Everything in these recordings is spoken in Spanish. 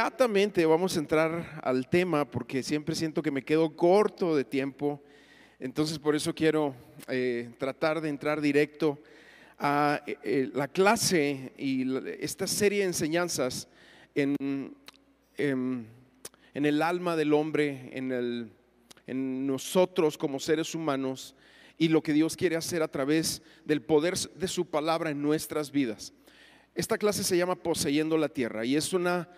inmediatamente vamos a entrar al tema porque siempre siento que me quedo corto de tiempo. Entonces por eso quiero eh, tratar de entrar directo a eh, eh, la clase y esta serie de enseñanzas en, en, en el alma del hombre, en, el, en nosotros como seres humanos y lo que Dios quiere hacer a través del poder de su palabra en nuestras vidas. Esta clase se llama Poseyendo la Tierra y es, una,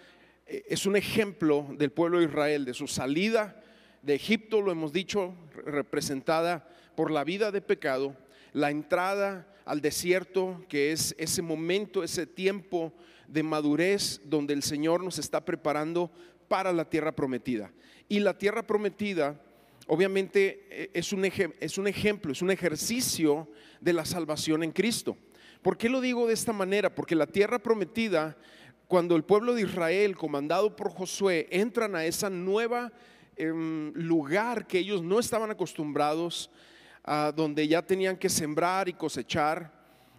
es un ejemplo del pueblo de Israel, de su salida de Egipto, lo hemos dicho, representada por la vida de pecado, la entrada al desierto, que es ese momento, ese tiempo de madurez donde el Señor nos está preparando para la tierra prometida. Y la tierra prometida, obviamente, eh, es un, es un ejemplo, es un ejercicio de la salvación en Cristo. ¿Por qué lo digo de esta manera? Porque la tierra prometida, cuando el pueblo de Israel, comandado por Josué, entran a esa nueva em, lugar que ellos no estaban acostumbrados, a donde ya tenían que sembrar y cosechar,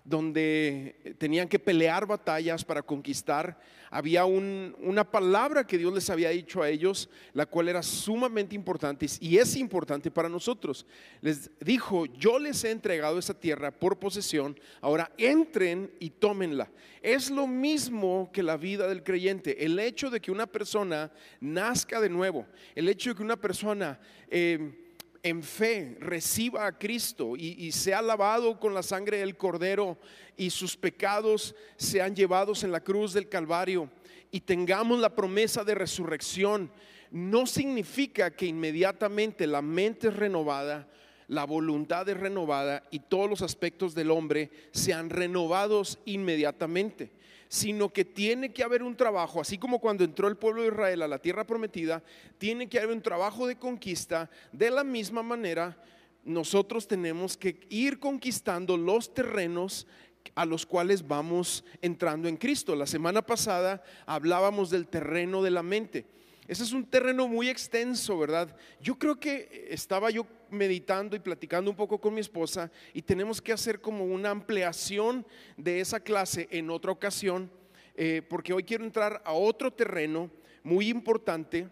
donde tenían que pelear batallas para conquistar. Había una palabra que Dios les había dicho a ellos, la cual era sumamente importante y es importante para nosotros. Les dijo, yo les he entregado esa tierra por posesión, ahora entren y tómenla. Es lo mismo que la vida del creyente. El hecho de que una persona nazca de nuevo, el hecho de que una persona... Eh, en fe reciba a Cristo y, sea lavado con la sangre del Cordero y sus pecados sean llevados en la cruz del Calvario y tengamos la promesa de resurrección, no significa que inmediatamente la mente es renovada, la voluntad es renovada y todos los aspectos del hombre sean renovados inmediatamente sino que tiene que haber un trabajo, así como cuando entró el pueblo de Israel a la tierra prometida, tiene que haber un trabajo de conquista. De la misma manera, nosotros tenemos que ir conquistando los terrenos a los cuales vamos entrando en Cristo. La semana pasada hablábamos del terreno de la mente. Ese es un terreno muy extenso, ¿verdad? Yo creo que estaba yo meditando y platicando un poco con mi esposa y tenemos que hacer como una ampliación de esa clase en otra ocasión, eh, porque hoy quiero entrar a otro terreno muy importante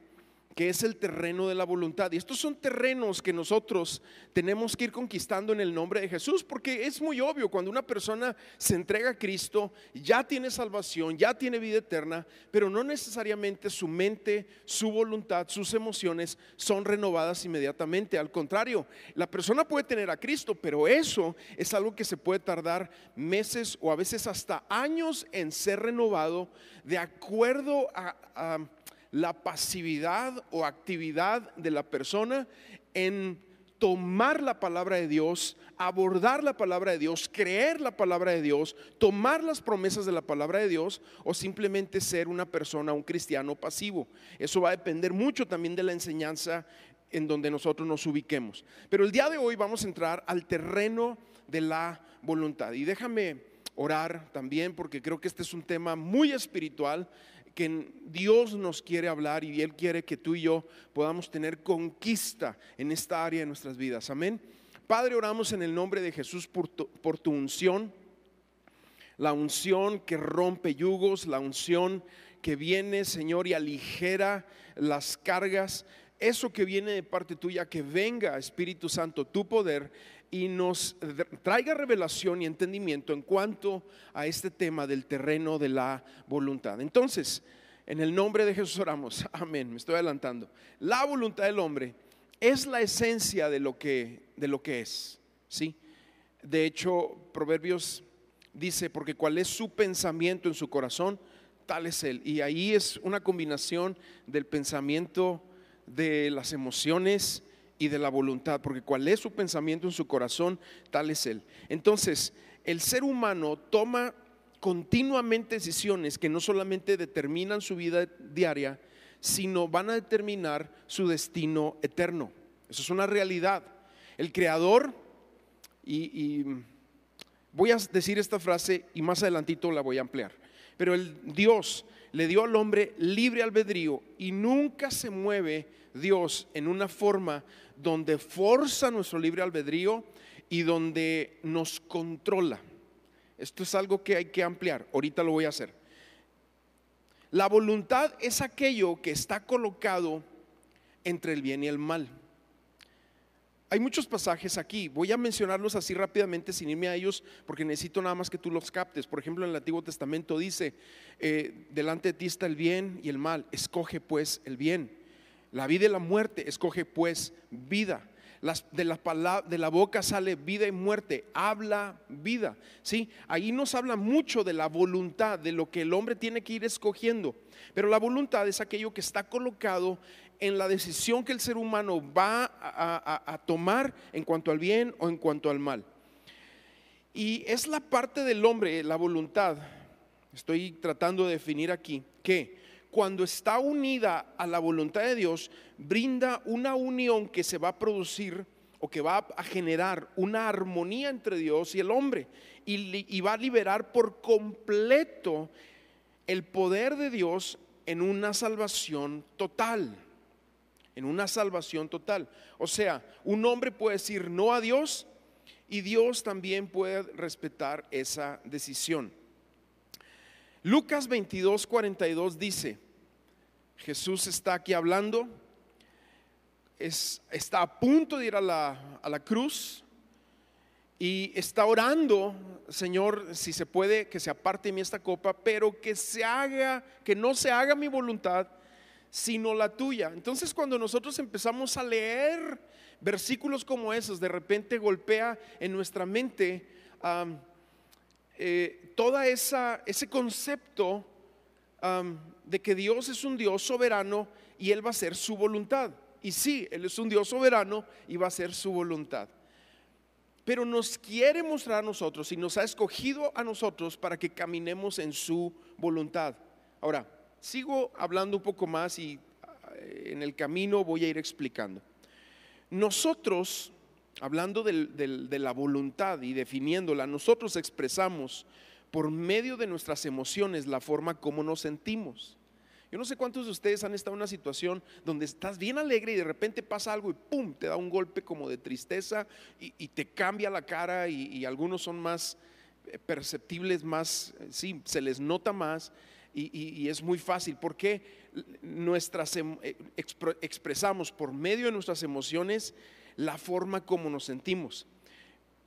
que es el terreno de la voluntad. Y estos son terrenos que nosotros tenemos que ir conquistando en el nombre de Jesús, porque es muy obvio, cuando una persona se entrega a Cristo, ya tiene salvación, ya tiene vida eterna, pero no necesariamente su mente, su voluntad, sus emociones son renovadas inmediatamente. Al contrario, la persona puede tener a Cristo, pero eso es algo que se puede tardar meses o a veces hasta años en ser renovado de acuerdo a la pasividad o actividad de la persona en tomar la palabra de Dios, abordar la palabra de Dios, creer la palabra de Dios, tomar las promesas de la palabra de Dios o simplemente ser una persona, un cristiano pasivo. Eso va a depender mucho también de la enseñanza en donde nosotros nos ubiquemos. Pero el día de hoy vamos a entrar al terreno de la voluntad. Y déjame orar también porque creo que este es un tema muy espiritual que Dios nos quiere hablar y Él quiere que tú y yo podamos tener conquista en esta área de nuestras vidas. Amén. Padre, oramos en el nombre de Jesús por tu, unción, la unción que rompe yugos, la unción que viene, Señor, y aligera las cargas. Eso que viene de parte tuya, que venga, Espíritu Santo, tu poder y nos traiga revelación y entendimiento en cuanto a este tema del terreno de la voluntad. Entonces, en el nombre de Jesús oramos. Amén. Me estoy adelantando. La voluntad del hombre es la esencia de lo que de lo que es, ¿sí? De hecho, Proverbios dice, porque cuál es su pensamiento en su corazón, tal es él. Y ahí es una combinación del pensamiento de las emociones y de la voluntad, porque cuál es su pensamiento en su corazón, tal es él. Entonces, el ser humano toma continuamente decisiones que no solamente determinan su vida diaria, sino van a determinar su destino eterno. Eso es una realidad. El creador, y, voy a decir esta frase y más adelantito la voy a ampliar, pero el Dios le dio al hombre libre albedrío y nunca se mueve Dios en una forma donde forza nuestro libre albedrío y donde nos controla. Esto es algo que hay que ampliar. Ahorita lo voy a hacer. La voluntad es aquello que está colocado entre el bien y el mal. Hay muchos pasajes aquí, voy a mencionarlos así rápidamente sin irme a ellos porque necesito nada más que tú los captes. Por ejemplo, en el Antiguo Testamento dice, eh, delante de ti está el bien y el mal, escoge pues el bien. La vida y la muerte, escoge pues vida. de, la boca sale vida y muerte, habla vida. ¿sí? Ahí nos habla mucho de la voluntad, de lo que el hombre tiene que ir escogiendo. Pero la voluntad es aquello que está colocado en la decisión que el ser humano va a, tomar en cuanto al bien o en cuanto al mal. Y es la parte del hombre, la voluntad, estoy tratando de definir aquí, que cuando está unida a la voluntad de Dios, brinda una unión que se va a producir o que va a generar una armonía entre Dios y el hombre y, va a liberar por completo el poder de Dios en una salvación total en una salvación total. O sea, un hombre puede decir no a Dios y Dios también puede respetar esa decisión. Lucas 22, 42 dice, Jesús está aquí hablando, es, está a punto de ir a la, a la cruz y está orando, Señor, si se puede, que se aparte de mí esta copa, pero que se haga, que no se haga mi voluntad, sino la tuya. Entonces cuando nosotros empezamos a leer versículos como esos, de repente golpea en nuestra mente eh, toda esa ese concepto de que Dios es un Dios soberano y Él va a hacer su voluntad. Y sí, Él es un Dios soberano y va a hacer su voluntad. Pero nos quiere mostrar a nosotros y nos ha escogido a nosotros para que caminemos en su voluntad. Ahora, Sigo hablando un poco más y eh, en el camino voy a ir explicando. Nosotros, hablando de la voluntad y definiéndola, nosotros expresamos por medio de nuestras emociones la forma como nos sentimos. Yo no sé cuántos de ustedes han estado en una situación donde estás bien alegre y de repente pasa algo y ¡pum! te da un golpe como de tristeza y, te cambia la cara y, algunos son más eh, perceptibles, más, eh, sí, se les nota más y, es muy fácil porque nuestras, em, eh, expresamos por medio de nuestras emociones la forma como nos sentimos.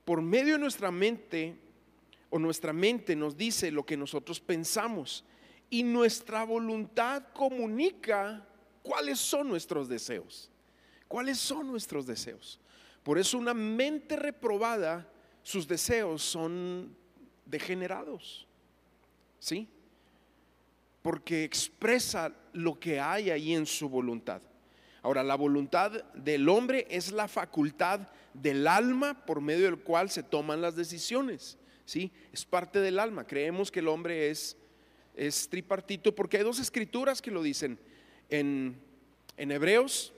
Por medio de nuestra mente o nuestra mente nos dice lo que nosotros pensamos y nuestra voluntad comunica cuáles son nuestros deseos. ¿Cuáles son nuestros deseos? Por eso una mente reprobada, sus deseos son degenerados. ¿Sí? porque expresa lo que hay ahí en su voluntad. Ahora, la voluntad del hombre es la facultad del alma por medio del cual se toman las decisiones. ¿sí? Es parte del alma. Creemos que el hombre es, es tripartito porque hay dos escrituras que lo dicen en, en Hebreos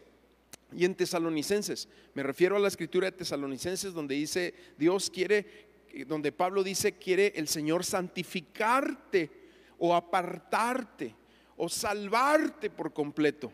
y en Tesalonicenses. Me refiero a la escritura de Tesalonicenses donde dice Dios quiere, donde Pablo dice quiere el Señor santificarte o apartarte o salvarte por completo,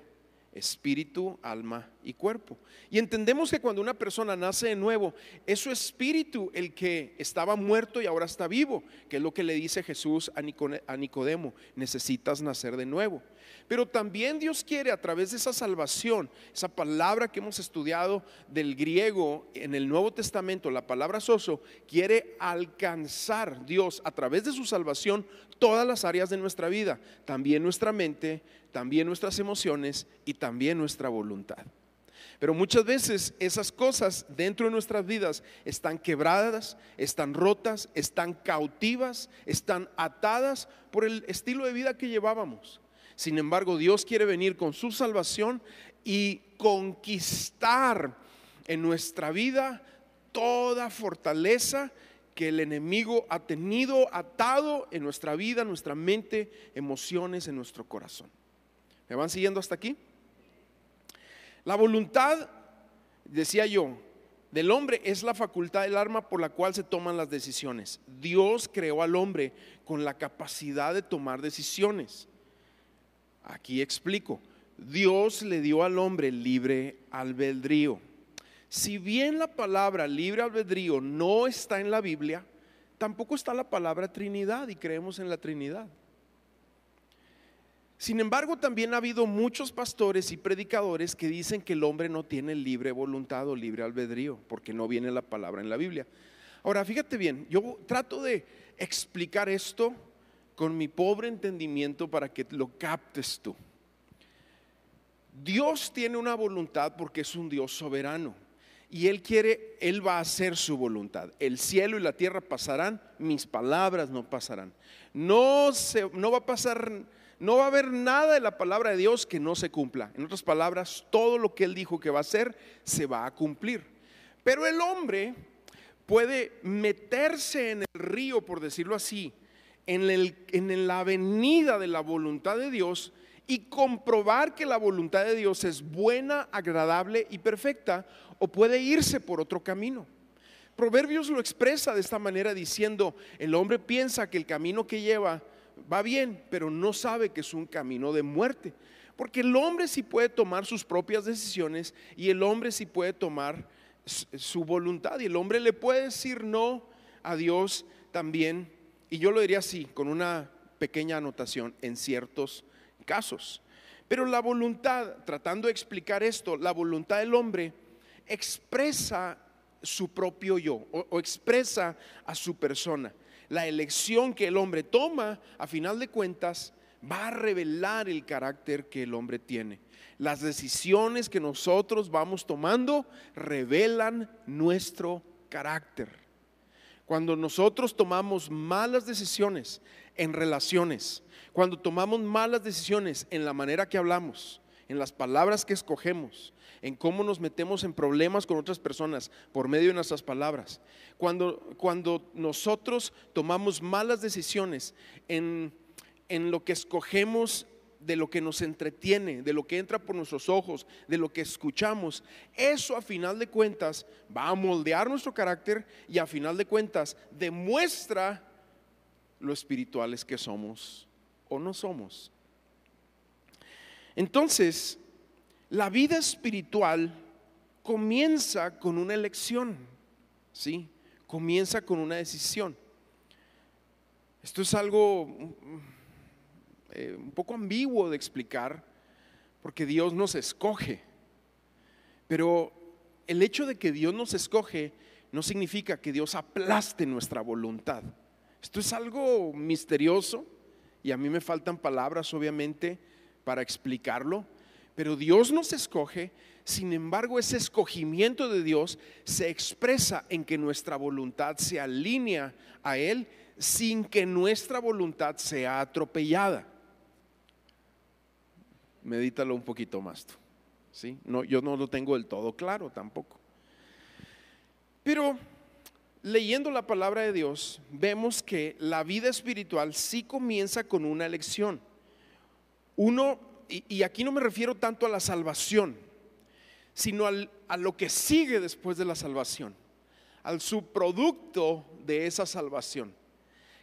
espíritu, alma y cuerpo. Y entendemos que cuando una persona nace de nuevo, es su espíritu el que estaba muerto y ahora está vivo, que es lo que le dice Jesús a Nicodemo, necesitas nacer de nuevo. Pero también Dios quiere a través de esa salvación, esa palabra que hemos estudiado del griego en el Nuevo Testamento, la palabra soso, quiere alcanzar Dios a través de su salvación todas las áreas de nuestra vida, también nuestra mente, también nuestras emociones y también nuestra voluntad. Pero muchas veces esas cosas dentro de nuestras vidas están quebradas, están rotas, están cautivas, están atadas por el estilo de vida que llevábamos. Sin embargo, Dios quiere venir con su salvación y conquistar en nuestra vida toda fortaleza que el enemigo ha tenido atado en nuestra vida, nuestra mente, emociones, en nuestro corazón. ¿Me van siguiendo hasta aquí? La voluntad, decía yo, del hombre es la facultad del arma por la cual se toman las decisiones. Dios creó al hombre con la capacidad de tomar decisiones. Aquí explico. Dios le dio al hombre libre albedrío. Si bien la palabra libre albedrío no está en la Biblia, tampoco está la palabra Trinidad y creemos en la Trinidad. Sin embargo, también ha habido muchos pastores y predicadores que dicen que el hombre no tiene libre voluntad o libre albedrío, porque no viene la palabra en la Biblia. Ahora, fíjate bien, yo trato de explicar esto con mi pobre entendimiento para que lo captes tú. Dios tiene una voluntad porque es un Dios soberano y Él quiere, Él va a hacer su voluntad. El cielo y la tierra pasarán, mis palabras no pasarán. No, se, no va a pasar, no va a haber nada de la palabra de Dios que no se cumpla. En otras palabras, todo lo que Él dijo que va a hacer, se va a cumplir. Pero el hombre puede meterse en el río, por decirlo así, en, el, en la avenida de la voluntad de Dios y comprobar que la voluntad de Dios es buena, agradable y perfecta, o puede irse por otro camino. Proverbios lo expresa de esta manera diciendo, el hombre piensa que el camino que lleva va bien, pero no sabe que es un camino de muerte. Porque el hombre sí puede tomar sus propias decisiones y el hombre sí puede tomar su voluntad y el hombre le puede decir no a Dios también. Y yo lo diría así, con una pequeña anotación, en ciertos casos. Pero la voluntad, tratando de explicar esto, la voluntad del hombre expresa su propio yo o, expresa a su persona. La elección que el hombre toma, a final de cuentas, va a revelar el carácter que el hombre tiene. Las decisiones que nosotros vamos tomando revelan nuestro carácter. Cuando nosotros tomamos malas decisiones en relaciones, cuando tomamos malas decisiones en la manera que hablamos, en las palabras que escogemos, en cómo nos metemos en problemas con otras personas por medio de nuestras palabras, cuando, cuando nosotros tomamos malas decisiones en, en lo que escogemos de lo que nos entretiene, de lo que entra por nuestros ojos, de lo que escuchamos, eso a final de cuentas va a moldear nuestro carácter y a final de cuentas demuestra lo espirituales que somos o no somos. Entonces, la vida espiritual comienza con una elección, ¿sí? Comienza con una decisión. Esto es algo eh, un poco ambiguo de explicar, porque Dios nos escoge. Pero el hecho de que Dios nos escoge no significa que Dios aplaste nuestra voluntad. Esto es algo misterioso y a mí me faltan palabras, obviamente, para explicarlo, pero Dios nos escoge, sin embargo ese escogimiento de Dios se expresa en que nuestra voluntad se alinea a Él sin que nuestra voluntad sea atropellada. Medítalo un poquito más tú. ¿sí? No, yo no lo tengo del todo claro tampoco. Pero leyendo la palabra de Dios, vemos que la vida espiritual sí comienza con una elección. Uno, y, aquí no me refiero tanto a la salvación, sino a lo que sigue después de la salvación, al subproducto de esa salvación.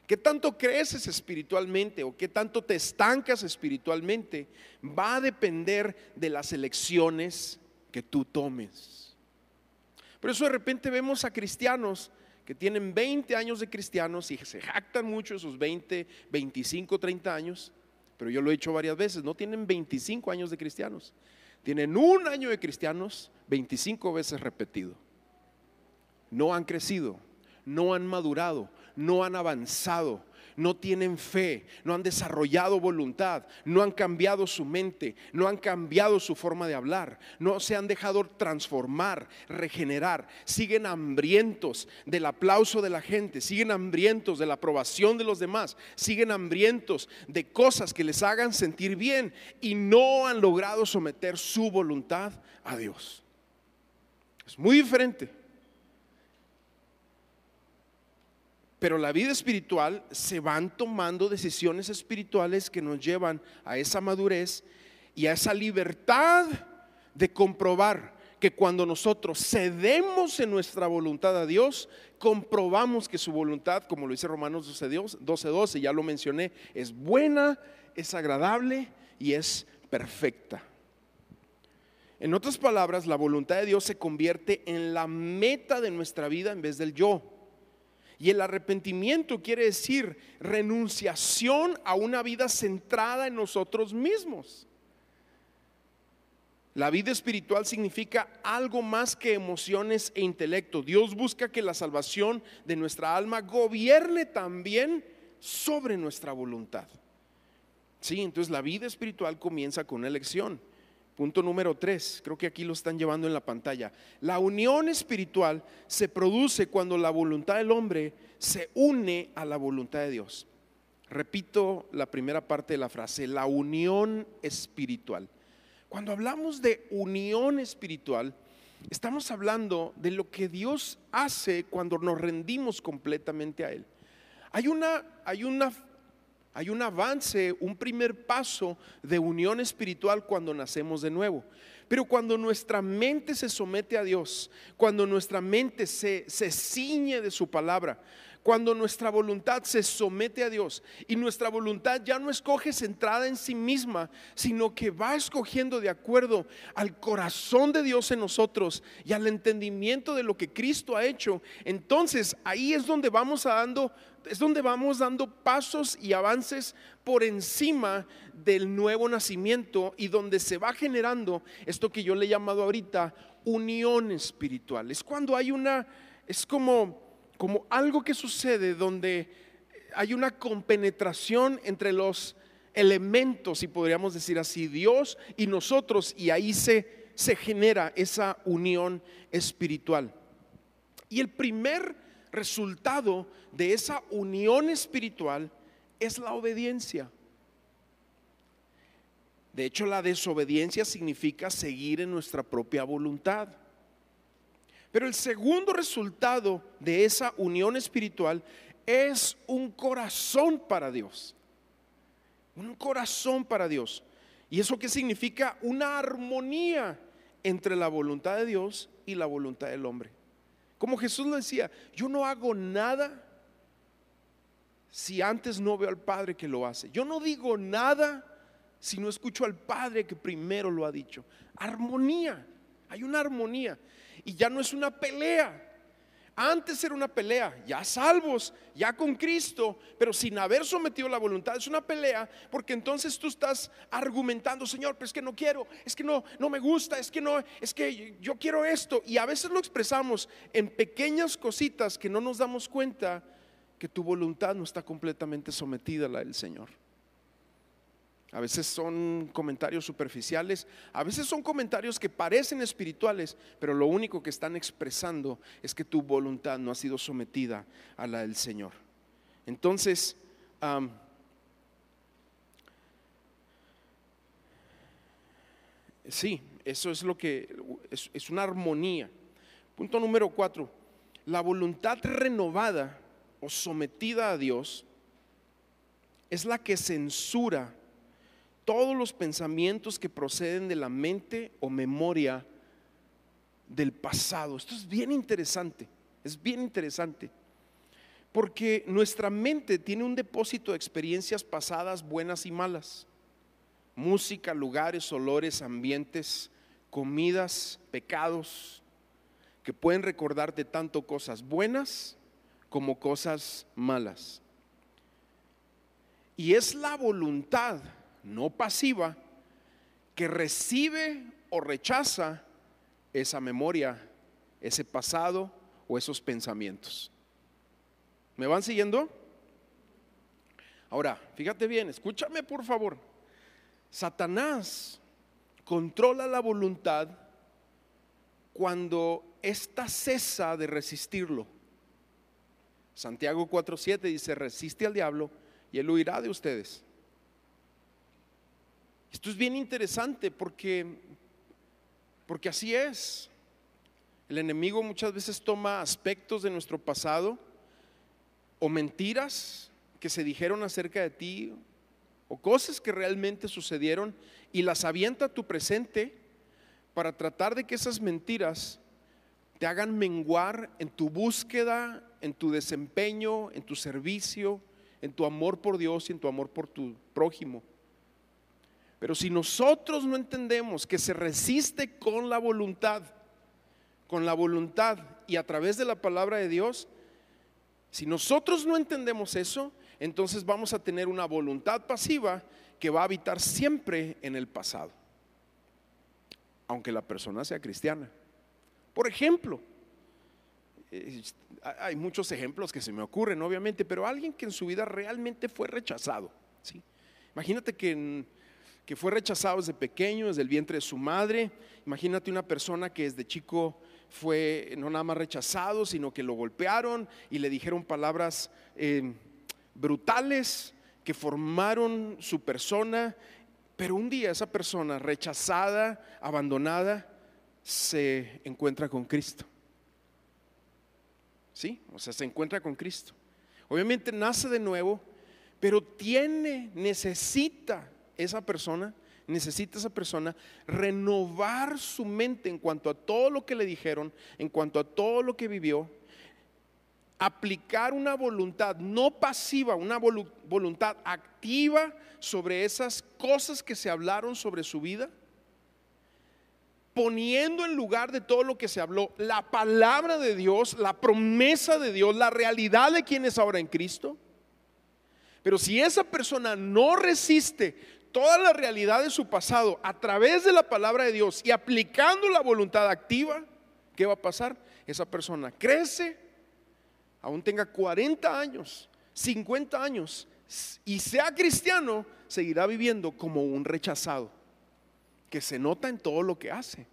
¿Qué tanto creces espiritualmente o qué tanto te estancas espiritualmente? Va a depender de las elecciones que tú tomes. Por eso de repente vemos a cristianos que tienen 20 años de cristianos y se jactan mucho esos 20, 25, 30 años, pero yo lo he hecho varias veces, no tienen 25 años de cristianos, tienen un año de cristianos 25 veces repetido. No han crecido, no han madurado, no han avanzado, no tienen fe, no han desarrollado voluntad, no han cambiado su mente, no han cambiado su forma de hablar, no se han dejado transformar, regenerar, siguen hambrientos del aplauso de la gente, siguen hambrientos de la aprobación de los demás, siguen hambrientos de cosas que les hagan sentir bien y no han logrado someter su voluntad a Dios. Es muy diferente. Pero la vida espiritual se van tomando decisiones espirituales que nos llevan a esa madurez y a esa libertad de comprobar que cuando nosotros cedemos en nuestra voluntad a Dios, comprobamos que su voluntad, como lo dice Romanos 12, 12, 12 ya lo mencioné, es buena, es agradable y es perfecta. En otras palabras, la voluntad de Dios se convierte en la meta de nuestra vida en vez del yo. Y el arrepentimiento quiere decir renunciación a una vida centrada en nosotros mismos. La vida espiritual significa algo más que emociones e intelecto. Dios busca que la salvación de nuestra alma gobierne también sobre nuestra voluntad. Sí, entonces la vida espiritual comienza con una elección. Punto número tres, creo que aquí lo están llevando en la pantalla. La unión espiritual se produce cuando la voluntad del hombre se une a la voluntad de Dios. Repito la primera parte de la frase, la unión espiritual. Cuando hablamos de unión espiritual, estamos hablando de lo que Dios hace cuando nos rendimos completamente a Él. Hay una, hay una hay un avance, un primer paso de unión espiritual cuando nacemos de nuevo. Pero cuando nuestra mente se somete a Dios, cuando nuestra mente se, se ciñe de su palabra, cuando nuestra voluntad se somete a Dios y nuestra voluntad ya no escoge centrada en sí misma, sino que va escogiendo de acuerdo al corazón de Dios en nosotros y al entendimiento de lo que Cristo ha hecho, entonces ahí es donde vamos dando es donde vamos dando pasos y avances por encima del nuevo nacimiento y donde se va generando esto que yo le he llamado ahorita unión espiritual. Es cuando hay una, es como, como algo que sucede donde hay una compenetración entre los elementos, si podríamos decir así, Dios y nosotros, y ahí se, se genera esa unión espiritual. Y el primer resultado de esa unión espiritual es la obediencia. De hecho, la desobediencia significa seguir en nuestra propia voluntad. Pero el segundo resultado de esa unión espiritual es un corazón para Dios. Un corazón para Dios. ¿Y eso qué significa? Una armonía entre la voluntad de Dios y la voluntad del hombre. Como Jesús lo decía, yo no hago nada si antes no veo al Padre que lo hace. Yo no digo nada si no escucho al Padre que primero lo ha dicho. Armonía, hay una armonía. Y ya no es una pelea. Antes era una pelea, ya salvos, ya con Cristo, pero sin haber sometido la voluntad. Es una pelea porque entonces tú estás argumentando, Señor, pero es que no quiero, es que no, no me gusta, es que no, es que yo quiero esto. Y a veces lo expresamos en pequeñas cositas que no nos damos cuenta que tu voluntad no está completamente sometida a la del Señor. A veces son comentarios superficiales, a veces son comentarios que parecen espirituales, pero lo único que están expresando es que tu voluntad no ha sido sometida a la del Señor. Entonces, sí, eso es lo que es, una armonía. Punto número cuatro, la voluntad renovada o sometida a Dios es la que censura todos los pensamientos que proceden de la mente o memoria del pasado. Esto es bien interesante, es bien interesante. Porque nuestra mente tiene un depósito de experiencias pasadas buenas y malas. Música, lugares, olores, ambientes, comidas, pecados, que pueden recordarte tanto cosas buenas como cosas malas. Y es la voluntad no pasiva, que recibe o rechaza esa memoria, ese pasado o esos pensamientos. ¿Me van siguiendo? Ahora, fíjate bien, escúchame por favor. Satanás controla la voluntad cuando ésta cesa de resistirlo. Santiago 4:7 dice, resiste al diablo y él huirá de ustedes. Esto es bien interesante porque, porque así es. El enemigo muchas veces toma aspectos de nuestro pasado o mentiras que se dijeron acerca de ti o cosas que realmente sucedieron y las avienta a tu presente para tratar de que esas mentiras te hagan menguar en tu búsqueda, en tu desempeño, en tu servicio, en tu amor por Dios y en tu amor por tu prójimo. Pero si nosotros no entendemos que se resiste con la voluntad, con la voluntad y a través de la palabra de Dios, Si nosotros no entendemos eso, entonces vamos a tener una voluntad pasiva que va a habitar siempre en el pasado, aunque la persona sea cristiana. Por ejemplo, eh, hay muchos ejemplos que se me ocurren, obviamente, pero alguien que en su vida realmente fue rechazado. ¿sí? Imagínate que, que fue rechazado desde pequeño, desde el vientre de su madre. Imagínate una persona que desde chico fue no nada más rechazado, sino que lo golpearon y le dijeron palabras eh, brutales que formaron su persona, pero un día esa persona rechazada, abandonada, se encuentra con Cristo. ¿Sí? O sea, se encuentra con Cristo. Obviamente nace de nuevo, pero tiene, necesita esa persona necesita esa persona renovar su mente en cuanto a todo lo que le dijeron, en cuanto a todo lo que vivió, aplicar una voluntad no pasiva, una voluntad activa sobre esas cosas que se hablaron sobre su vida, poniendo en lugar de todo lo que se habló la palabra de Dios, la promesa de Dios, la realidad de quien es ahora en Cristo. Pero si esa persona no resiste toda la realidad de su pasado a través de la palabra de Dios y aplicando la voluntad activa, ¿qué va a pasar? Esa persona crece, aún tenga 40 años, 50 años, y sea cristiano, seguirá viviendo como un rechazado, que se nota en todo lo que hace.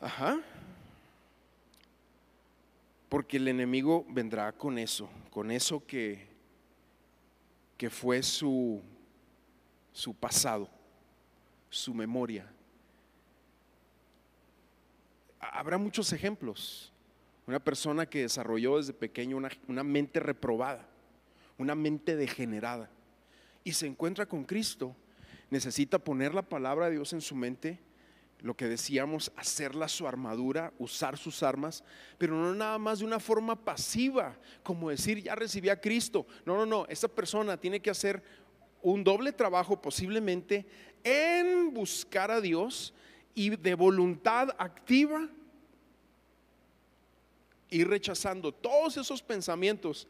Ajá. Porque el enemigo vendrá con eso, con eso que, que fue su, su pasado, su memoria. Habrá muchos ejemplos. Una persona que desarrolló desde pequeño una, una mente reprobada, una mente degenerada, y se encuentra con Cristo, necesita poner la palabra de Dios en su mente lo que decíamos, hacerla su armadura, usar sus armas, pero no nada más de una forma pasiva, como decir, ya recibí a Cristo. No, no, no, esa persona tiene que hacer un doble trabajo posiblemente en buscar a Dios y de voluntad activa ir rechazando todos esos pensamientos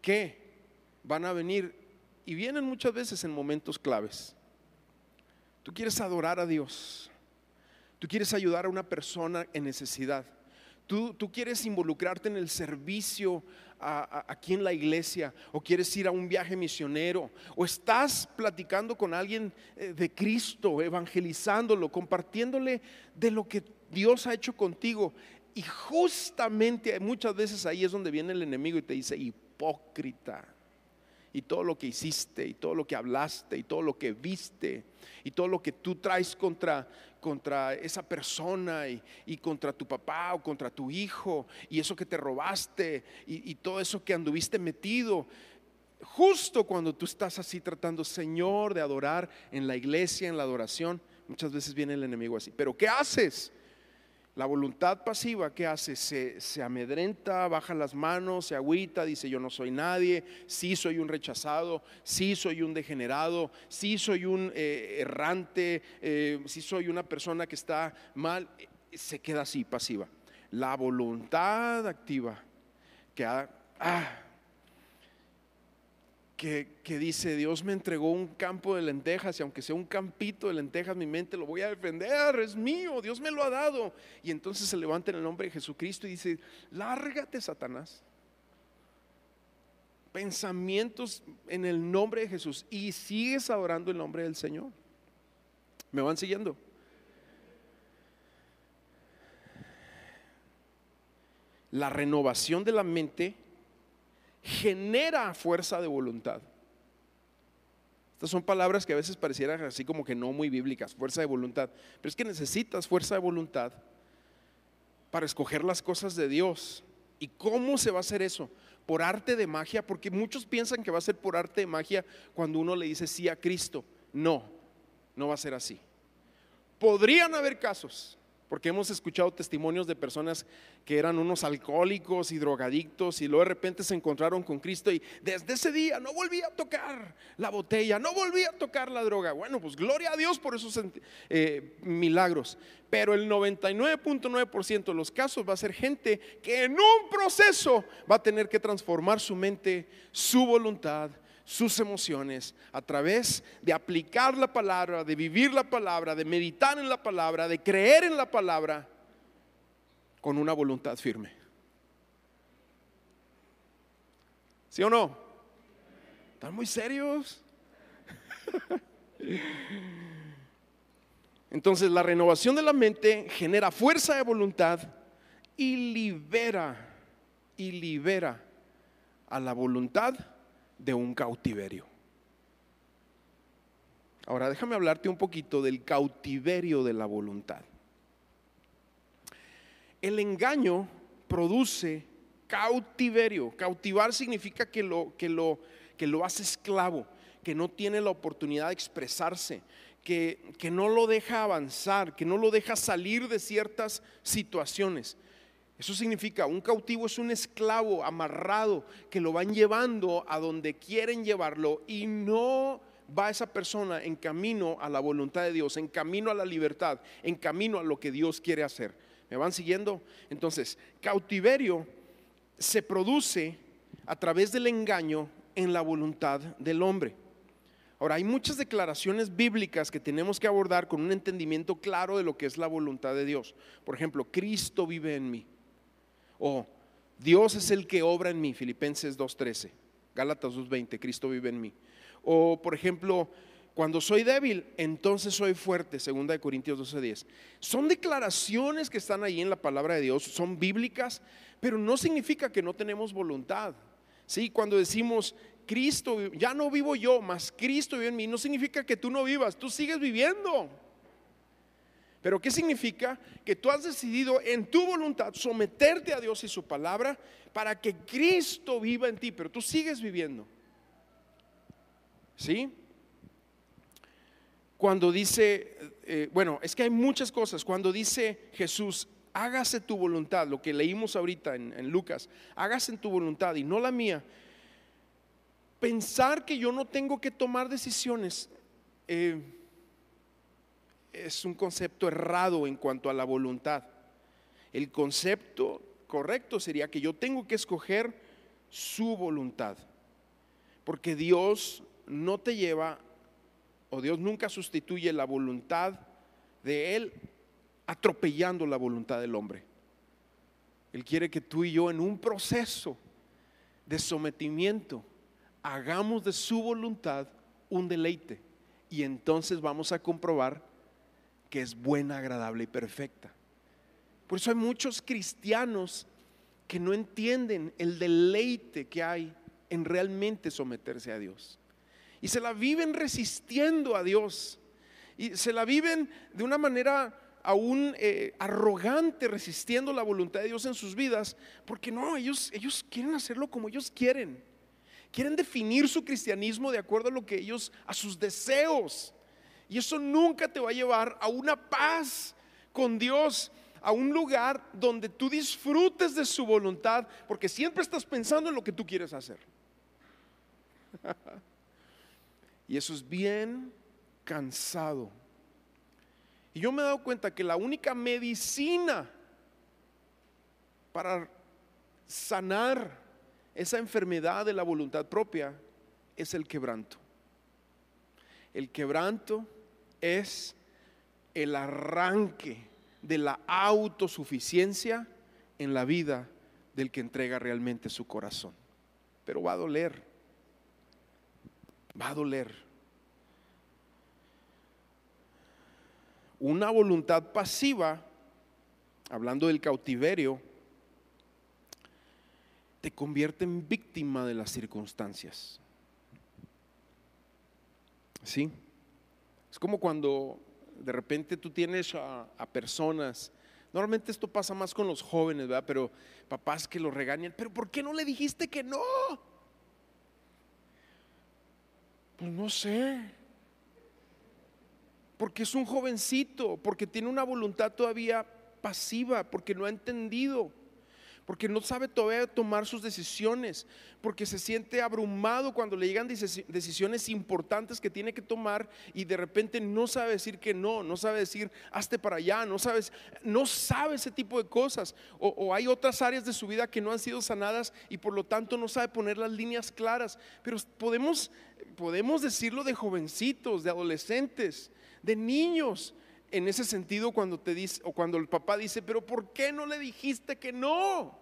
que van a venir y vienen muchas veces en momentos claves. Tú quieres adorar a Dios Tú quieres ayudar a una persona en necesidad. Tú, tú quieres involucrarte en el servicio aquí en la iglesia o quieres ir a un viaje misionero o estás platicando con alguien eh, de Cristo, evangelizándolo, compartiéndole de lo que Dios ha hecho contigo. Y justamente muchas veces ahí es donde viene el enemigo y te dice, hipócrita y todo lo que hiciste y todo lo que hablaste y todo lo que viste y todo lo que tú traes contra, contra esa persona y, contra tu papá o contra tu hijo y eso que te robaste y, y todo eso que anduviste metido. Justo cuando tú estás así tratando, Señor, de adorar en la iglesia, en la adoración, muchas veces viene el enemigo así. Pero ¿qué haces? La voluntad pasiva, ¿qué hace? Se, amedrenta, baja las manos, se agüita, dice yo no soy nadie, sí soy un rechazado, sí soy un degenerado, sí soy un eh, errante, eh, sí soy una persona que está mal, se queda así, pasiva. La voluntad activa, que ha, ah, que, dice, Dios me entregó un campo de lentejas y aunque sea un campito de lentejas, mi mente lo voy a defender, es mío, Dios me lo ha dado. Y entonces se levanta en el nombre de Jesucristo y dice, lárgate Satanás. Pensamientos en el nombre de Jesús y sigues adorando el nombre del Señor. ¿Me van siguiendo? La renovación de la mente genera fuerza de voluntad. Estas son palabras que a veces parecieran así como que no muy bíblicas, fuerza de voluntad. Pero es que necesitas fuerza de voluntad para escoger las cosas de Dios. ¿Y cómo se va a hacer eso? Por arte de magia, porque muchos piensan que va a ser por arte de magia cuando uno le dice sí a Cristo. No, no va a ser así. Podrían haber casos, porque hemos escuchado testimonios de personas que eran unos alcohólicos y drogadictos y luego de repente se encontraron con Cristo y desde ese día no volví a tocar la botella, no volví a tocar la droga. Bueno, pues gloria a Dios por esos eh, milagros. Pero el 99.9% de los casos va a ser gente que en un proceso va a tener que transformar su mente, su voluntad, sus emociones a través de aplicar la palabra, de vivir la palabra, de meditar en la palabra, de creer en la palabra con una voluntad firme. ¿Sí o no? ¿Están muy serios? Entonces la renovación de la mente genera fuerza de voluntad y libera, y libera a la voluntad de un cautiverio. Ahora déjame hablarte un poquito del cautiverio de la voluntad. El engaño produce cautiverio. Cautivar significa que lo, que lo, que lo hace esclavo, que no tiene la oportunidad de expresarse, que, que no lo deja avanzar, que no lo deja salir de ciertas situaciones. Eso significa, un cautivo es un esclavo amarrado que lo van llevando a donde quieren llevarlo y no va esa persona en camino a la voluntad de Dios, en camino a la libertad, en camino a lo que Dios quiere hacer. ¿Me van siguiendo? Entonces, cautiverio se produce a través del engaño en la voluntad del hombre. Ahora, hay muchas declaraciones bíblicas que tenemos que abordar con un entendimiento claro de lo que es la voluntad de Dios. Por ejemplo, Cristo vive en mí. O Dios es el que obra en mí, Filipenses 2.13, Gálatas 2.20, Cristo vive en mí. O por ejemplo, cuando soy débil, entonces soy fuerte, 2 Corintios 12.10. Son declaraciones que están ahí en la palabra de Dios, son bíblicas, pero no significa que no tenemos voluntad. Sí, cuando decimos Cristo, ya no vivo yo, más Cristo vive en mí, no significa que tú no vivas, tú sigues viviendo. Pero ¿qué significa? Que tú has decidido en tu voluntad someterte a Dios y su palabra para que Cristo viva en ti, pero tú sigues viviendo. ¿Sí? Cuando dice, eh, bueno, es que hay muchas cosas. Cuando dice Jesús, hágase tu voluntad, lo que leímos ahorita en, Lucas, hágase en tu voluntad y no la mía. Pensar que yo no tengo que tomar decisiones. Eh, es un concepto errado en cuanto a la voluntad. El concepto correcto sería que yo tengo que escoger su voluntad. Porque Dios no te lleva, o Dios nunca sustituye la voluntad de Él atropellando la voluntad del hombre. Él quiere que tú y yo en un proceso de sometimiento hagamos de su voluntad un deleite. Y entonces vamos a comprobar que es buena, agradable y perfecta. Por eso hay muchos cristianos que no entienden el deleite que hay en realmente someterse a Dios. Y se la viven resistiendo a Dios. Y se la viven de una manera aún eh, arrogante, resistiendo la voluntad de Dios en sus vidas, porque no, ellos, ellos quieren hacerlo como ellos quieren. Quieren definir su cristianismo de acuerdo a lo que ellos, a sus deseos. Y eso nunca te va a llevar a una paz con Dios, a un lugar donde tú disfrutes de su voluntad, porque siempre estás pensando en lo que tú quieres hacer. y eso es bien cansado. Y yo me he dado cuenta que la única medicina para sanar esa enfermedad de la voluntad propia es el quebranto. El quebranto es el arranque de la autosuficiencia en la vida del que entrega realmente su corazón. Pero va a doler, va a doler. Una voluntad pasiva, hablando del cautiverio, te convierte en víctima de las circunstancias. ¿Sí? Es como cuando de repente tú tienes a, personas, normalmente esto pasa más con los jóvenes, ¿verdad? Pero papás que lo regañan, pero ¿por qué no le dijiste que no? Pues no sé. Porque es un jovencito, porque tiene una voluntad todavía pasiva porque no ha entendido porque no sabe todavía tomar sus decisiones, porque se siente abrumado cuando le llegan decisiones importantes que tiene que tomar y de repente no sabe decir que no, no sabe decir hazte para allá, no sabes, no sabe ese tipo de cosas. O, o hay otras áreas de su vida que no han sido sanadas y por lo tanto no sabe poner las líneas claras. Pero podemos, podemos decirlo de jovencitos, de adolescentes, de niños en ese sentido cuando te dice o cuando el papá dice, "Pero ¿por qué no le dijiste que no?"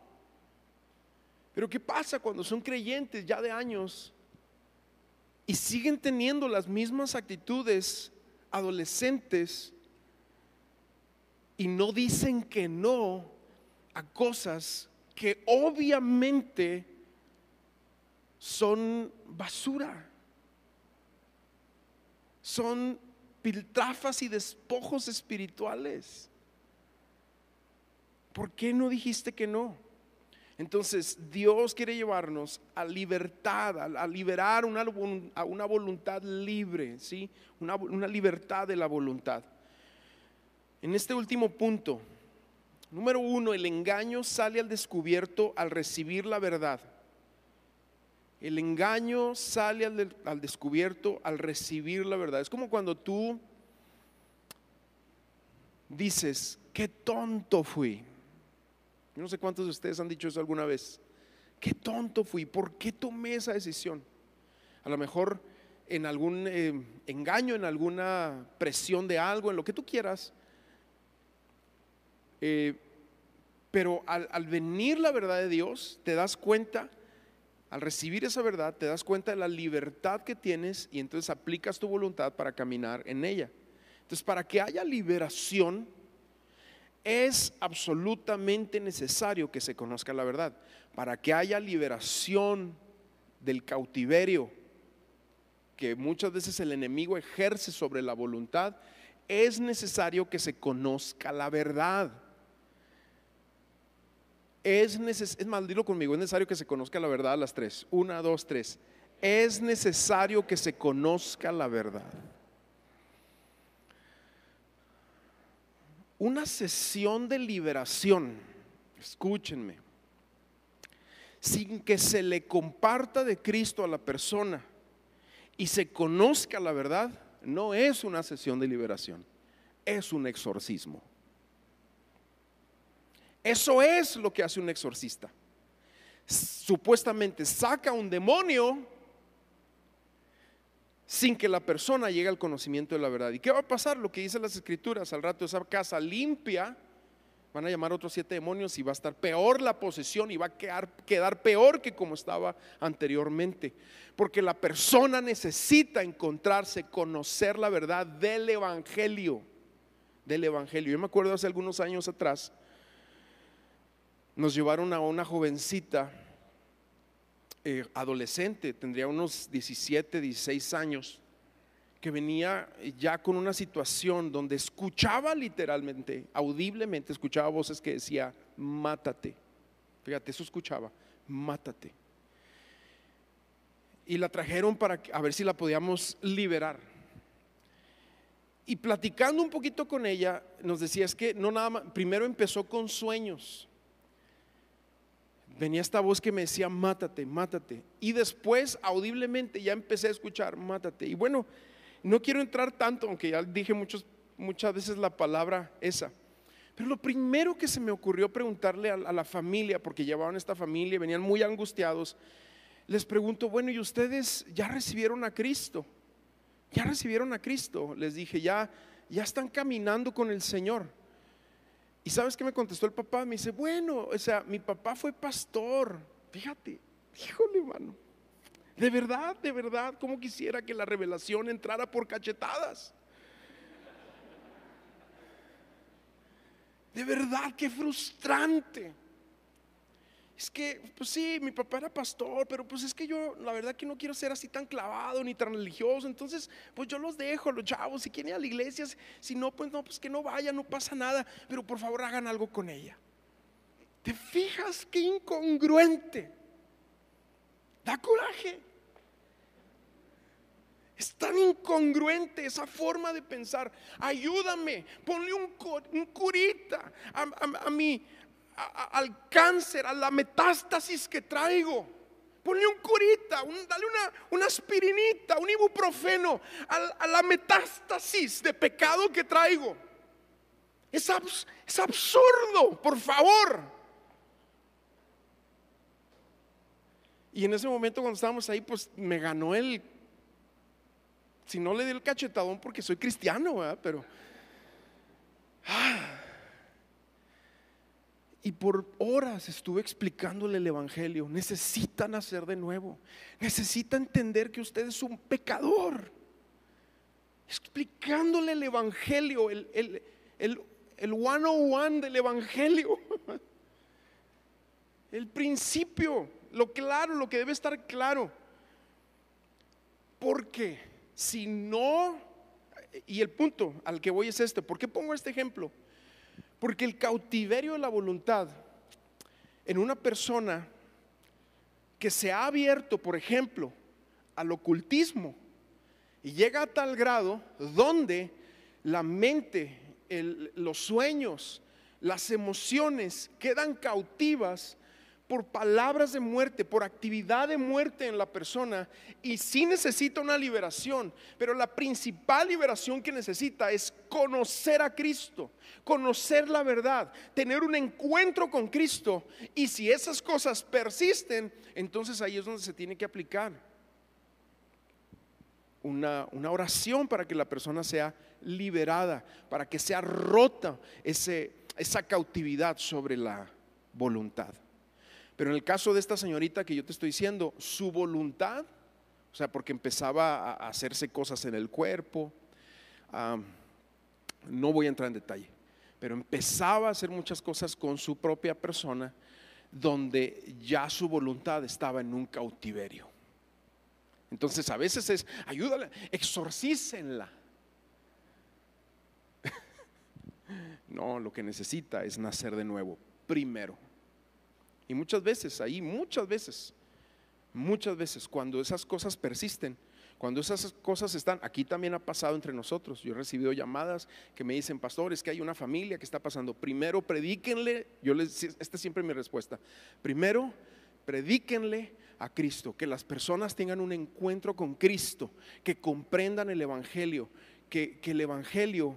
Pero ¿qué pasa cuando son creyentes ya de años y siguen teniendo las mismas actitudes adolescentes y no dicen que no a cosas que obviamente son basura? Son piltrafas y despojos espirituales. ¿Por qué no dijiste que no? Entonces Dios quiere llevarnos a libertad, a, liberar una, a una voluntad libre, ¿sí? Una, una libertad de la voluntad. En este último punto, número uno, el engaño sale al descubierto al recibir la verdad. El engaño sale al, descubierto al recibir la verdad. Es como cuando tú dices, qué tonto fui. Yo no sé cuántos de ustedes han dicho eso alguna vez. Qué tonto fui. ¿Por qué tomé esa decisión? A lo mejor en algún eh, engaño, en alguna presión de algo, en lo que tú quieras. Eh, pero al venir la verdad de Dios, te das cuenta al recibir esa verdad, te das cuenta de la libertad que tienes y entonces aplicas tu voluntad para caminar en ella. Entonces, para que haya liberación, es absolutamente necesario que se conozca la verdad. Para que haya liberación del cautiverio que muchas veces el enemigo ejerce sobre la voluntad, es necesario que se conozca la verdad. Es necesario, es más, dilo conmigo, es necesario que se conozca la verdad a las tres. Una, dos, tres. Es necesario que se conozca la verdad. Una sesión de liberación, escúchenme, sin que se le comparta de Cristo a la persona y se conozca la verdad, no es una sesión de liberación, es un exorcismo. Eso es lo que hace un exorcista. Supuestamente saca un demonio sin que la persona llegue al conocimiento de la verdad. ¿Y qué va a pasar? Lo que dicen las escrituras, al rato esa casa limpia, van a llamar otros siete demonios y va a estar peor la posesión y va a quedar, quedar peor que como estaba anteriormente. Porque la persona necesita encontrarse, conocer la verdad del Evangelio. Del Evangelio. Yo me acuerdo hace algunos años atrás, nos llevaron a una jovencita, eh, adolescente, tendría unos 17, 16 años, que venía ya con una situación donde escuchaba literalmente, audiblemente, escuchaba voces que decía, mátate. Fíjate, eso escuchaba, mátate. Y la trajeron para a ver si la podíamos liberar. Y platicando un poquito con ella, nos decía, es que no nada más, primero empezó con sueños venía esta voz que me decía, mátate, mátate. Y después, audiblemente, ya empecé a escuchar, mátate. Y bueno, no quiero entrar tanto, aunque ya dije muchos, muchas veces la palabra esa. Pero lo primero que se me ocurrió preguntarle a, a la familia, porque llevaban esta familia, venían muy angustiados, les pregunto, bueno, ¿y ustedes ya recibieron a Cristo? ¿Ya recibieron a Cristo? Les dije, ya, ya están caminando con el Señor. ¿Y sabes qué me contestó el papá? Me dice, bueno, o sea, mi papá fue pastor. Fíjate, híjole, mano. De verdad, de verdad, como quisiera que la revelación entrara por cachetadas. De verdad, qué frustrante. Es que, pues sí, mi papá era pastor, pero pues es que yo, la verdad que no quiero ser así tan clavado ni tan religioso. Entonces, pues yo los dejo, los chavos, si quieren ir a la iglesia, si no, pues no, pues que no vayan, no pasa nada. Pero por favor hagan algo con ella. ¿Te fijas qué incongruente? Da coraje. Es tan incongruente esa forma de pensar. Ayúdame, ponle un, curita a, mi, al cáncer, a la metástasis que traigo. Ponle un curita, dale una, una, aspirinita, un ibuprofeno a, la metástasis de pecado que traigo. Es, es absurdo, por favor. Y en ese momento cuando estábamos ahí, pues me ganó el si no le di el cachetadón porque soy cristiano, pero... Ah. Y por horas estuve explicándole el Evangelio. Necesitan hacer de nuevo. Necesita entender que usted es un pecador. Explicándole el Evangelio, el, el, el, el one del Evangelio. El principio, lo claro, lo que debe estar claro. ¿Por qué? si no, y el punto al que voy es este, ¿por qué pongo este ejemplo? Porque el cautiverio de la voluntad en una persona que se ha abierto, por ejemplo, al ocultismo y llega a tal grado donde la mente, los sueños, las emociones quedan cautivas por palabras de muerte, por actividad de muerte en la persona y sí necesita una liberación, pero la principal liberación que necesita es conocer a Cristo, conocer la verdad, tener un encuentro con Cristo y si esas cosas persisten, entonces ahí es donde se tiene que aplicar una, oración para que la persona sea liberada, para que sea rota esa cautividad sobre la voluntad. Pero en el caso de esta señorita que yo te estoy diciendo, su voluntad, o sea, porque empezaba a hacerse cosas en el cuerpo, no voy a entrar en detalle, pero empezaba a hacer muchas cosas con su propia persona, donde ya su voluntad estaba en un cautiverio. Entonces a veces es, ayúdale, exorcícenla. no, lo que necesita es nacer de nuevo, primero. Y muchas veces, ahí, muchas veces, muchas veces, cuando esas cosas persisten, cuando esas cosas están, aquí también ha pasado entre nosotros. Yo he recibido llamadas que me dicen, pastores, que hay una familia que está pasando. Primero, predíquenle, yo les, esta es siempre mi respuesta. Primero, predíquenle a Cristo, que las personas tengan un encuentro con Cristo, que comprendan el Evangelio, que, que el Evangelio,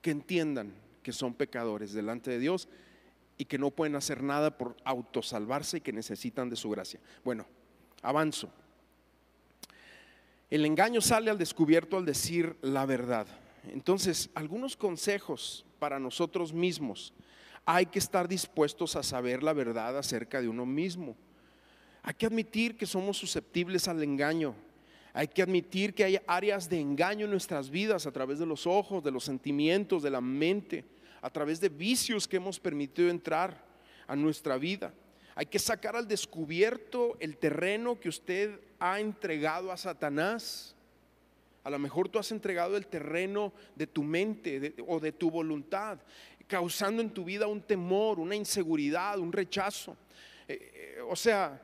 que entiendan que son pecadores delante de Dios y que no pueden hacer nada por autosalvarse y que necesitan de su gracia. Bueno, avanzo. El engaño sale al descubierto al decir la verdad. Entonces, algunos consejos para nosotros mismos. Hay que estar dispuestos a saber la verdad acerca de uno mismo. Hay que admitir que somos susceptibles al engaño. Hay que admitir que hay áreas de engaño en nuestras vidas a través de los ojos, de los sentimientos, de la mente a través de vicios que hemos permitido entrar a nuestra vida. Hay que sacar al descubierto el terreno que usted ha entregado a Satanás. A lo mejor tú has entregado el terreno de tu mente o de tu voluntad, causando en tu vida un temor, una inseguridad, un rechazo. Eh, eh, o sea,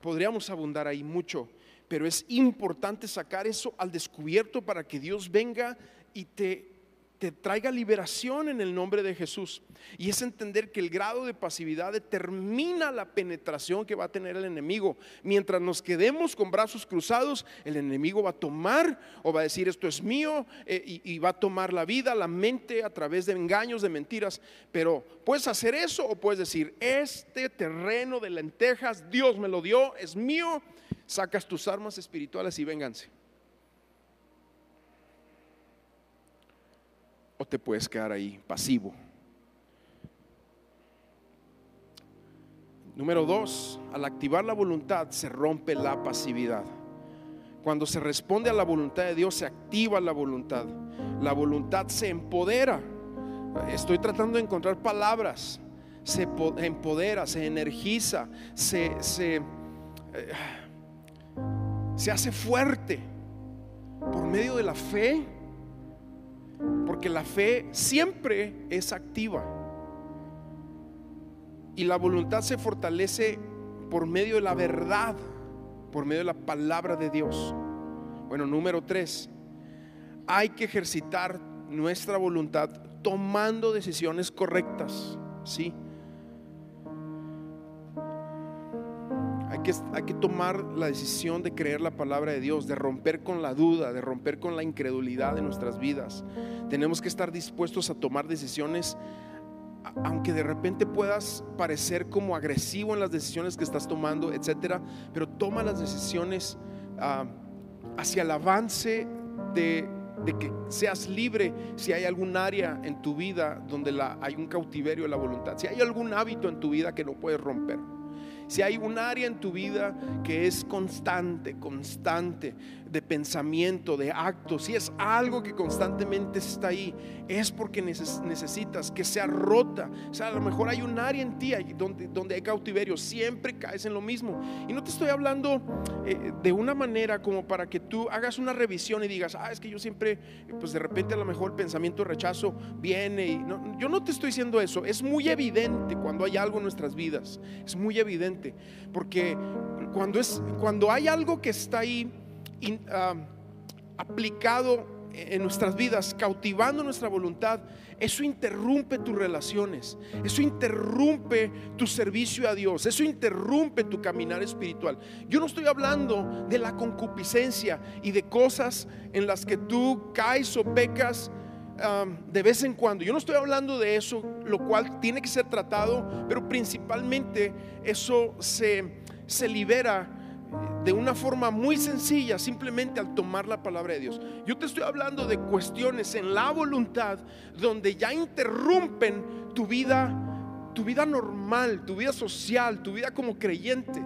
podríamos abundar ahí mucho, pero es importante sacar eso al descubierto para que Dios venga y te te traiga liberación en el nombre de Jesús. Y es entender que el grado de pasividad determina la penetración que va a tener el enemigo. Mientras nos quedemos con brazos cruzados, el enemigo va a tomar o va a decir esto es mío eh, y, y va a tomar la vida, la mente a través de engaños, de mentiras. Pero puedes hacer eso o puedes decir, este terreno de lentejas, Dios me lo dio, es mío. Sacas tus armas espirituales y vénganse. Te puedes quedar ahí pasivo. Número dos, al activar la voluntad se rompe la pasividad. Cuando se responde a la voluntad de Dios, se activa la voluntad. La voluntad se empodera. Estoy tratando de encontrar palabras. Se empodera, se energiza, se, se, eh, se hace fuerte por medio de la fe porque la fe siempre es activa. Y la voluntad se fortalece por medio de la verdad por medio de la palabra de Dios. Bueno, número tres, hay que ejercitar nuestra voluntad tomando decisiones correctas, ¿sí? Hay que, tomar la decisión de creer la palabra de Dios, de romper con la duda, de romper con la incredulidad de nuestras vidas. Tenemos que estar dispuestos a tomar decisiones aunque de repente puedas parecer como agresivo en las decisiones que estás tomando, etcétera, pero toma las decisiones ah, hacia el avance de, que seas libre si hay algún área en tu vida donde hay un cautiverio de la voluntad, si hay algún hábito en tu vida que no puedes romper. Si hay un área en tu vida que es constante, constante, de pensamiento, de acto, si es algo que constantemente está ahí, es porque necesitas que sea rota. O sea, a lo mejor hay un área en ti donde, donde hay cautiverio, siempre caes en lo mismo. Y no te estoy hablando eh, de una manera como para que tú hagas una revisión y digas, ah, es que yo siempre, pues de repente a lo mejor el pensamiento de rechazo viene. No, yo no te estoy diciendo eso, es muy evidente cuando hay algo en nuestras vidas, es muy evidente, porque cuando, es, cuando hay algo que está ahí, Ah, aplicado en nuestras vidas, cautivando nuestra voluntad, eso interrumpe tus relaciones, eso interrumpe tu servicio a Dios, eso interrumpe tu caminar espiritual. Yo no estoy hablando de la concupiscencia y de cosas en las que tú caes o pecas ah, de vez en cuando. Yo no estoy hablando de eso, lo cual tiene que ser tratado, pero principalmente eso se, se libera de una forma muy sencilla, simplemente al tomar la palabra de Dios. Yo te estoy hablando de cuestiones en la voluntad donde ya interrumpen tu vida, tu vida normal, tu vida social, tu vida como creyente.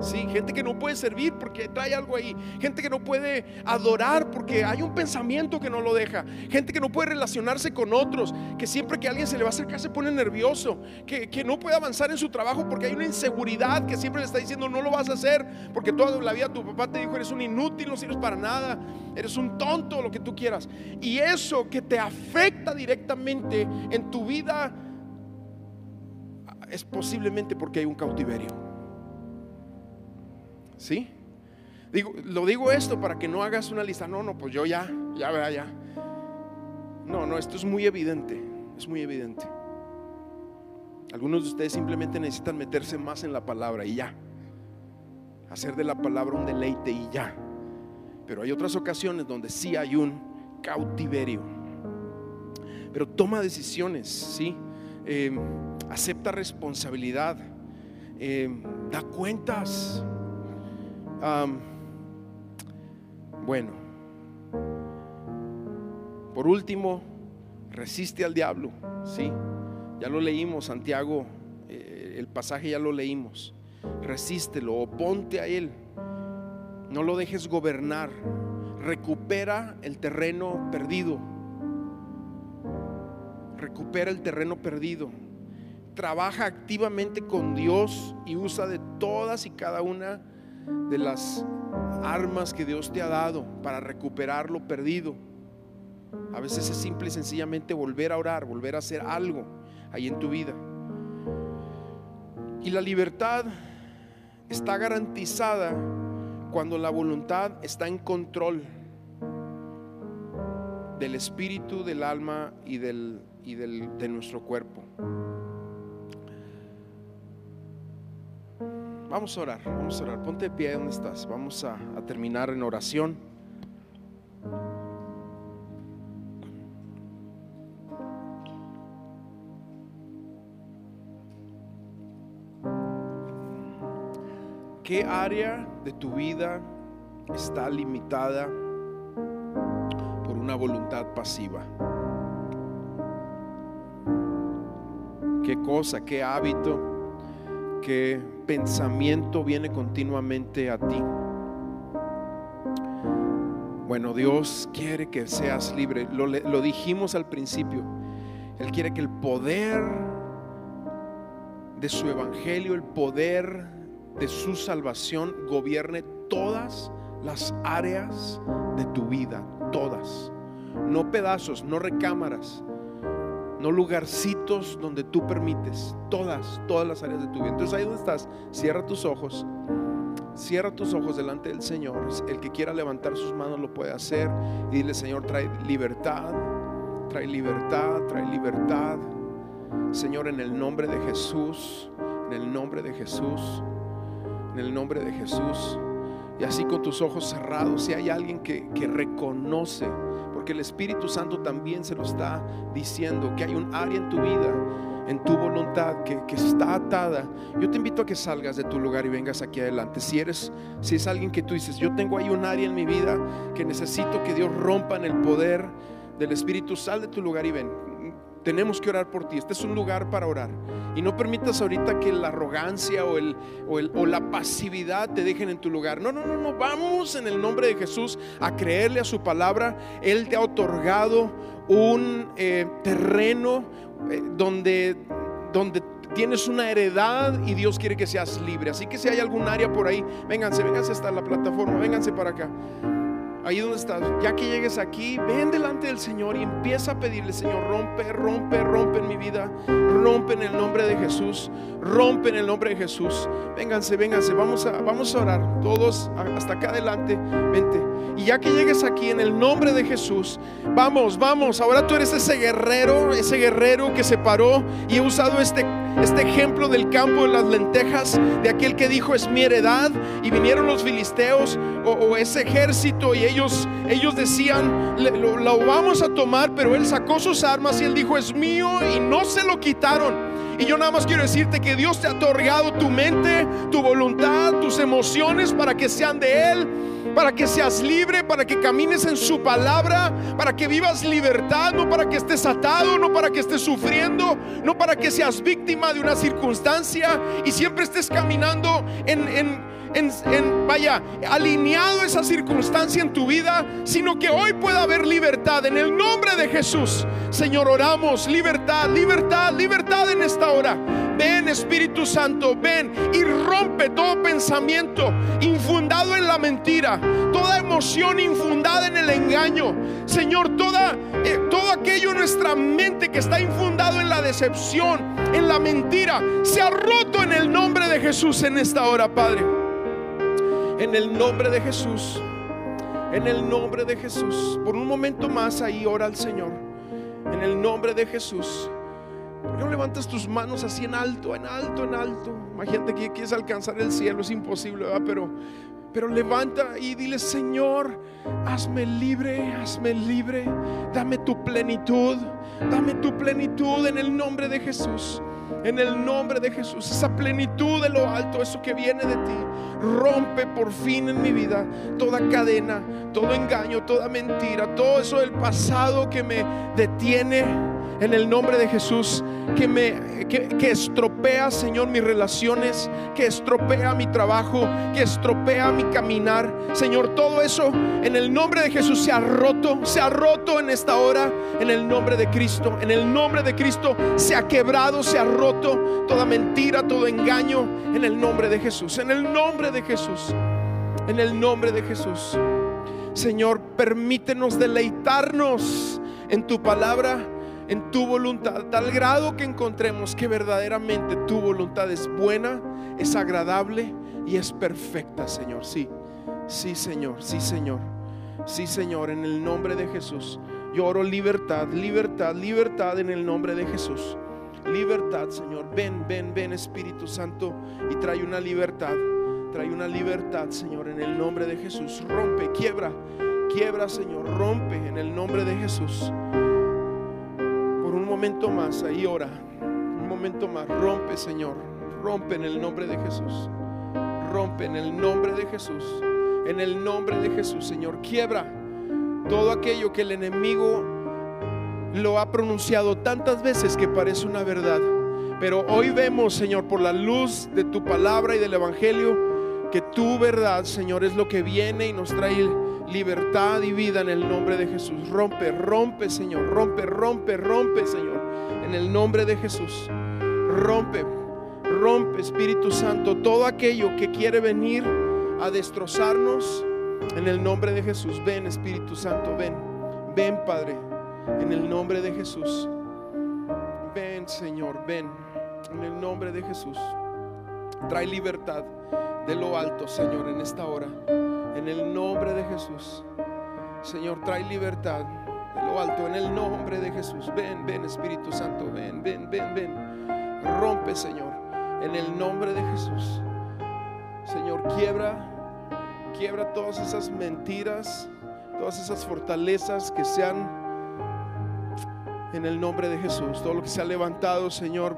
Sí, gente que no puede servir porque trae algo ahí. Gente que no puede adorar porque hay un pensamiento que no lo deja. Gente que no puede relacionarse con otros. Que siempre que alguien se le va a acercar se pone nervioso. Que, que no puede avanzar en su trabajo porque hay una inseguridad que siempre le está diciendo no lo vas a hacer. Porque toda la vida tu papá te dijo eres un inútil, no sirves para nada. Eres un tonto, lo que tú quieras. Y eso que te afecta directamente en tu vida es posiblemente porque hay un cautiverio. ¿Sí? Digo, lo digo esto para que no hagas una lista. No, no, pues yo ya, ya vea, ya. No, no, esto es muy evidente. Es muy evidente. Algunos de ustedes simplemente necesitan meterse más en la palabra y ya. Hacer de la palabra un deleite y ya. Pero hay otras ocasiones donde sí hay un cautiverio. Pero toma decisiones, ¿sí? Eh, acepta responsabilidad. Eh, da cuentas bueno, por último, resiste al diablo, ¿sí? Ya lo leímos, Santiago, eh, el pasaje ya lo leímos. Resístelo, oponte a él. No lo dejes gobernar. Recupera el terreno perdido. Recupera el terreno perdido. Trabaja activamente con Dios y usa de todas y cada una de las armas que Dios te ha dado para recuperar lo perdido. A veces es simple y sencillamente volver a orar, volver a hacer algo ahí en tu vida. Y la libertad está garantizada cuando la voluntad está en control del espíritu, del alma y, del, y del, de nuestro cuerpo. Vamos a orar, vamos a orar. Ponte de pie donde estás. Vamos a, a terminar en oración. ¿Qué área de tu vida está limitada por una voluntad pasiva? ¿Qué cosa, qué hábito? Qué pensamiento viene continuamente a ti. Bueno, Dios quiere que seas libre. Lo, lo, dijimos al principio. Él quiere que el poder de su evangelio, el poder de su salvación gobierne todas las áreas de tu vida. Todas. No pedazos, no recámaras, no lugarcitos donde tú permites, todas, todas las áreas de tu vida. Entonces ahí donde estás, cierra tus ojos, Cierra tus ojos delante del Señor. El que quiera levantar sus manos lo puede hacer. Y dile, Señor, trae libertad, trae libertad, trae libertad. Señor, en el nombre de Jesús, en el nombre de Jesús, en el nombre de Jesús. Y así con tus ojos cerrados, si hay alguien que, que reconoce, porque el Espíritu Santo también se lo está diciendo, que hay un área en tu vida en tu voluntad que, que, está atada, yo te invito a que salgas de tu lugar y vengas aquí adelante. Si eres, si es alguien que tú dices, yo tengo ahí un área en mi vida que necesito que Dios rompa en el poder del Espíritu, sal de tu lugar y ven. Tenemos que orar por ti. Este es un lugar para orar. Y no permitas ahorita que la arrogancia o, el, o, la pasividad te dejen en tu lugar. No, no, no, no. Vamos en el nombre de Jesús a creerle a su palabra. Él te ha otorgado un eh, terreno eh, donde, donde tienes una heredad y Dios quiere que seas libre. Así que si hay algún área por ahí, vénganse, vénganse hasta la plataforma, vénganse para acá ahí donde estás, ya que llegues aquí, ven delante del Señor y empieza a pedirle, Señor, rompe, rompe, rompe en mi vida, rompe en el nombre de Jesús, rompe en el nombre de Jesús. Vénganse, vénganse, vamos a, vamos a orar, todos hasta acá adelante, vente. Y ya que llegues aquí en el nombre de Jesús, vamos, vamos, ahora tú eres ese guerrero, ese guerrero que se paró y he usado este este ejemplo del campo de las lentejas, de aquel que dijo es mi heredad, y vinieron los filisteos o, ese ejército y ellos, ellos decían, lo, lo vamos a tomar, pero él sacó sus armas y él dijo es mío y no se lo quitaron. Y yo nada más quiero decirte que Dios te ha otorgado tu mente, tu voluntad, tus emociones para que sean de Él, para que seas libre, para que camines en su palabra, para que vivas libertad, no para que estés atado, no para que estés sufriendo, no para que seas víctima de una circunstancia y siempre estés caminando en, vaya, alineado esa circunstancia en tu vida, sino que hoy pueda haber libertad en el nombre de Jesús. Señor, oramos, libertad, libertad, libertad en esta hora. Ven Espíritu Santo, ven y rompe todo pensamiento infundado en la mentira, toda emoción infundada en el engaño. Señor, toda, eh, todo aquello en nuestra mente que está infundado en la decepción, en la mentira, se ha roto en el nombre de Jesús en esta hora, Padre. En el nombre de Jesús. En el nombre de Jesús. Por un momento más ahí ora al Señor. En el nombre de Jesús. ¿Por qué no levantas tus manos así en alto, en alto, en alto? Imagínate que quieres alcanzar el cielo, es imposible, ¿verdad? Pero, pero levanta y dile, Señor, hazme libre, hazme libre. Dame tu plenitud, dame tu plenitud en el nombre de Jesús en el nombre de Jesús. Esa plenitud de lo alto, eso que viene de ti, rompe por fin en mi vida toda cadena, todo engaño, toda mentira, todo eso del pasado que me detiene en el nombre de Jesús, que me que, estropea, Señor, mis relaciones, que estropea mi trabajo, que estropea mi caminar. Señor, todo eso en el nombre de Jesús se ha roto, se ha roto en esta hora, en el nombre de Cristo. En el nombre de Cristo se ha quebrado, se ha roto toda mentira, todo engaño, en el nombre de Jesús, en el nombre de Jesús, en el nombre de Jesús. Señor, permítenos deleitarnos en tu palabra en tu voluntad, tal grado que encontremos que verdaderamente tu voluntad es buena, es agradable y es perfecta, Señor. Sí, sí, Señor, sí, Señor. Sí, Señor, en el nombre de Jesús. Yo oro libertad, libertad, libertad en el nombre de Jesús. Libertad, Señor. Ven, ven, ven, Espíritu Santo, y trae una libertad. Trae una libertad, Señor, en el nombre de Jesús. Rompe, quiebra, quiebra, Señor. Rompe en el nombre de Jesús momento más, ahí ora. Un momento más, rompe, Señor. Rompe en el nombre de Jesús. Rompe en el nombre de Jesús. En el nombre de Jesús, Señor. Quiebra todo aquello que el enemigo lo ha pronunciado tantas veces que parece una verdad. Pero hoy vemos, Señor, por la luz de tu palabra y del Evangelio, que tu verdad, Señor, es lo que viene y nos trae libertad y vida en el nombre de Jesús. Rompe, rompe, Señor. Rompe, rompe, rompe, Señor. En el nombre de Jesús. Rompe, rompe, Espíritu Santo, todo aquello que quiere venir a destrozarnos. En el nombre de Jesús. Ven, Espíritu Santo, ven. Ven, Padre. En el nombre de Jesús. Ven, Señor, ven. En el nombre de Jesús. Trae libertad de lo alto, Señor, en esta hora. En el nombre de Jesús. Señor, trae libertad de lo alto en el nombre de Jesús. Ven, ven Espíritu Santo, ven, ven, ven, ven. Rompe, Señor, en el nombre de Jesús. Señor, quiebra, quiebra todas esas mentiras, todas esas fortalezas que sean en el nombre de Jesús. Todo lo que se ha levantado, Señor,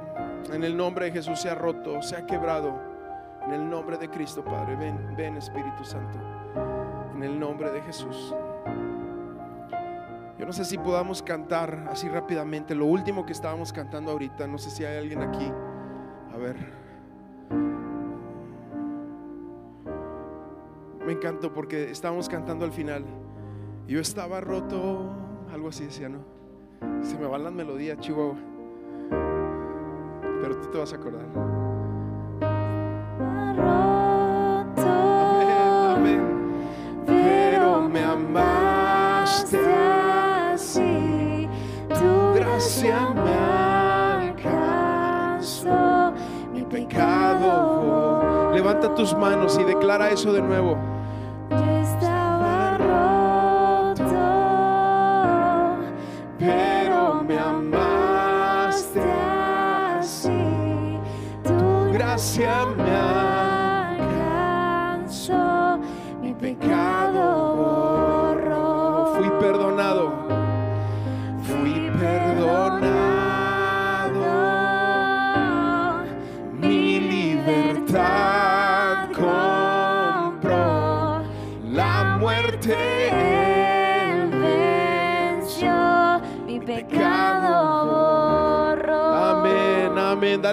en el nombre de Jesús se ha roto, se ha quebrado. En el nombre de Cristo, Padre. Ven, ven Espíritu Santo. En el nombre de Jesús. Yo no sé si podamos cantar así rápidamente lo último que estábamos cantando ahorita. No sé si hay alguien aquí. A ver. Me encantó porque estábamos cantando al final. Yo estaba roto, algo así decía, ¿no? Se me van las melodías, Chihuahua. Pero tú te vas a acordar. Amén, amén. Pero me amaste así, tu gracia me alcanzó, mi pecado. Levanta tus manos y declara eso de nuevo. Tu gracia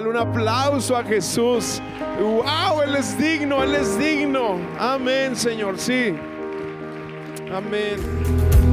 Dale un aplauso a Jesús. Wow, Él es digno, Él es digno. Amén, Señor, sí. Amén.